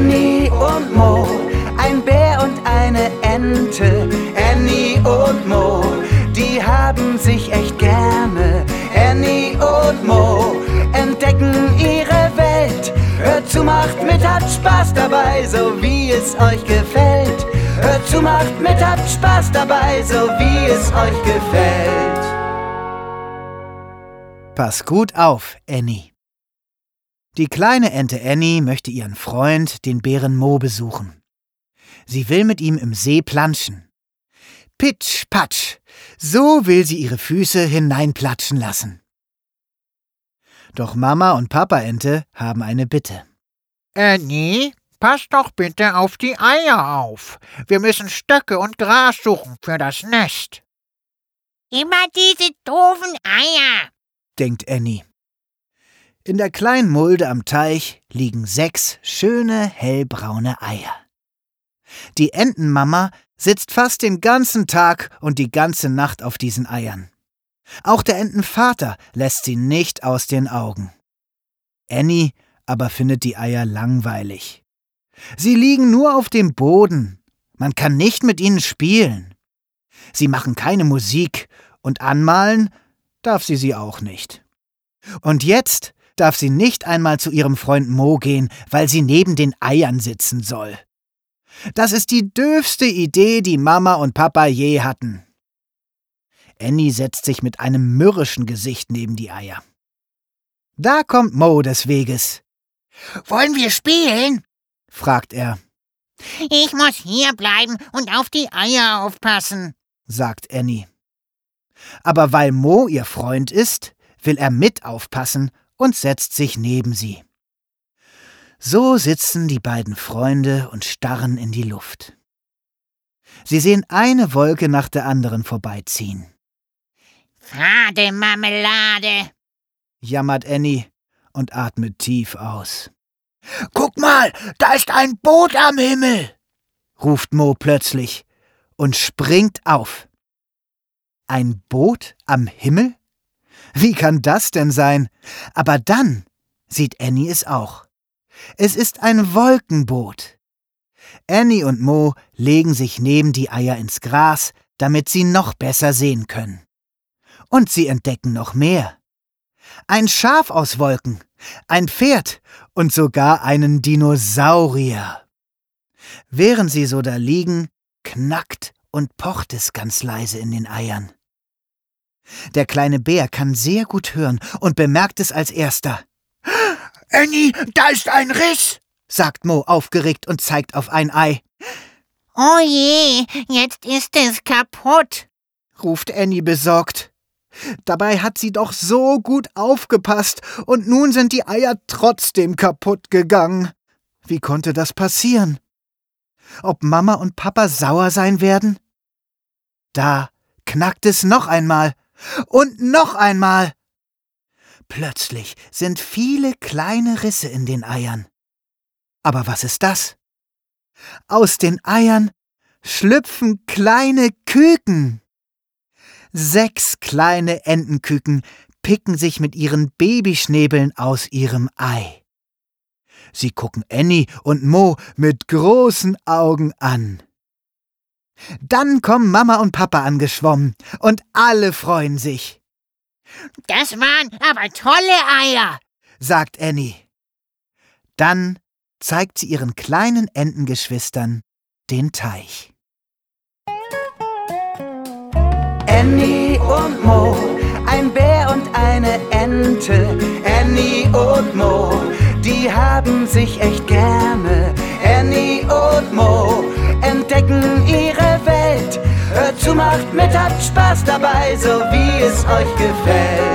Annie und Mo, ein Bär und eine Ente. Annie und Mo, die haben sich echt gerne. Annie und Mo entdecken ihre Welt. Hört zu, macht mit, habt Spaß dabei, so wie es euch gefällt. Hört zu, macht mit, habt Spaß dabei, so wie es euch gefällt. Pass gut auf, Annie. Die kleine Ente Annie möchte ihren Freund, den Bären Mo, besuchen. Sie will mit ihm im See planschen. Pitsch, patsch, so will sie ihre Füße hineinplatschen lassen. Doch Mama und Papa Ente haben eine Bitte. Annie, pass doch bitte auf die Eier auf. Wir müssen Stöcke und Gras suchen für das Nest. Immer diese doofen Eier, denkt Annie. In der kleinen Mulde am Teich liegen sechs schöne hellbraune Eier. Die Entenmama sitzt fast den ganzen Tag und die ganze Nacht auf diesen Eiern. Auch der Entenvater lässt sie nicht aus den Augen. Annie aber findet die Eier langweilig. Sie liegen nur auf dem Boden. Man kann nicht mit ihnen spielen. Sie machen keine Musik und anmalen darf sie sie auch nicht. Und jetzt darf sie nicht einmal zu ihrem Freund Mo gehen, weil sie neben den Eiern sitzen soll. Das ist die döfste Idee, die Mama und Papa je hatten. Annie setzt sich mit einem mürrischen Gesicht neben die Eier. Da kommt Mo des Weges. Wollen wir spielen? fragt er. Ich muss hier bleiben und auf die Eier aufpassen, sagt Annie. Aber weil Mo ihr Freund ist, will er mit aufpassen und setzt sich neben sie. So sitzen die beiden Freunde und starren in die Luft. Sie sehen eine Wolke nach der anderen vorbeiziehen. Fade Marmelade, jammert Annie und atmet tief aus. Guck mal, da ist ein Boot am Himmel, ruft Mo plötzlich und springt auf. Ein Boot am Himmel? Wie kann das denn sein? Aber dann sieht Annie es auch. Es ist ein Wolkenboot. Annie und Mo legen sich neben die Eier ins Gras, damit sie noch besser sehen können. Und sie entdecken noch mehr. Ein Schaf aus Wolken, ein Pferd und sogar einen Dinosaurier. Während sie so da liegen, knackt und pocht es ganz leise in den Eiern. Der kleine Bär kann sehr gut hören und bemerkt es als erster. Annie, da ist ein Riss, sagt Mo aufgeregt und zeigt auf ein Ei. Oh je, jetzt ist es kaputt, ruft Annie besorgt. Dabei hat sie doch so gut aufgepasst und nun sind die Eier trotzdem kaputt gegangen. Wie konnte das passieren? Ob Mama und Papa sauer sein werden? Da knackt es noch einmal und noch einmal. Plötzlich sind viele kleine Risse in den Eiern. Aber was ist das? Aus den Eiern schlüpfen kleine Küken. Sechs kleine Entenküken picken sich mit ihren Babyschnäbeln aus ihrem Ei. Sie gucken Annie und Mo mit großen Augen an. Dann kommen Mama und Papa angeschwommen und alle freuen sich. Das waren aber tolle Eier, sagt Annie. Dann zeigt sie ihren kleinen Entengeschwistern den Teich. Annie und Mo, ein Bär und eine Ente. Annie und Mo, die haben sich echt gerne. Macht mit, habt Spaß dabei, so wie es euch gefällt.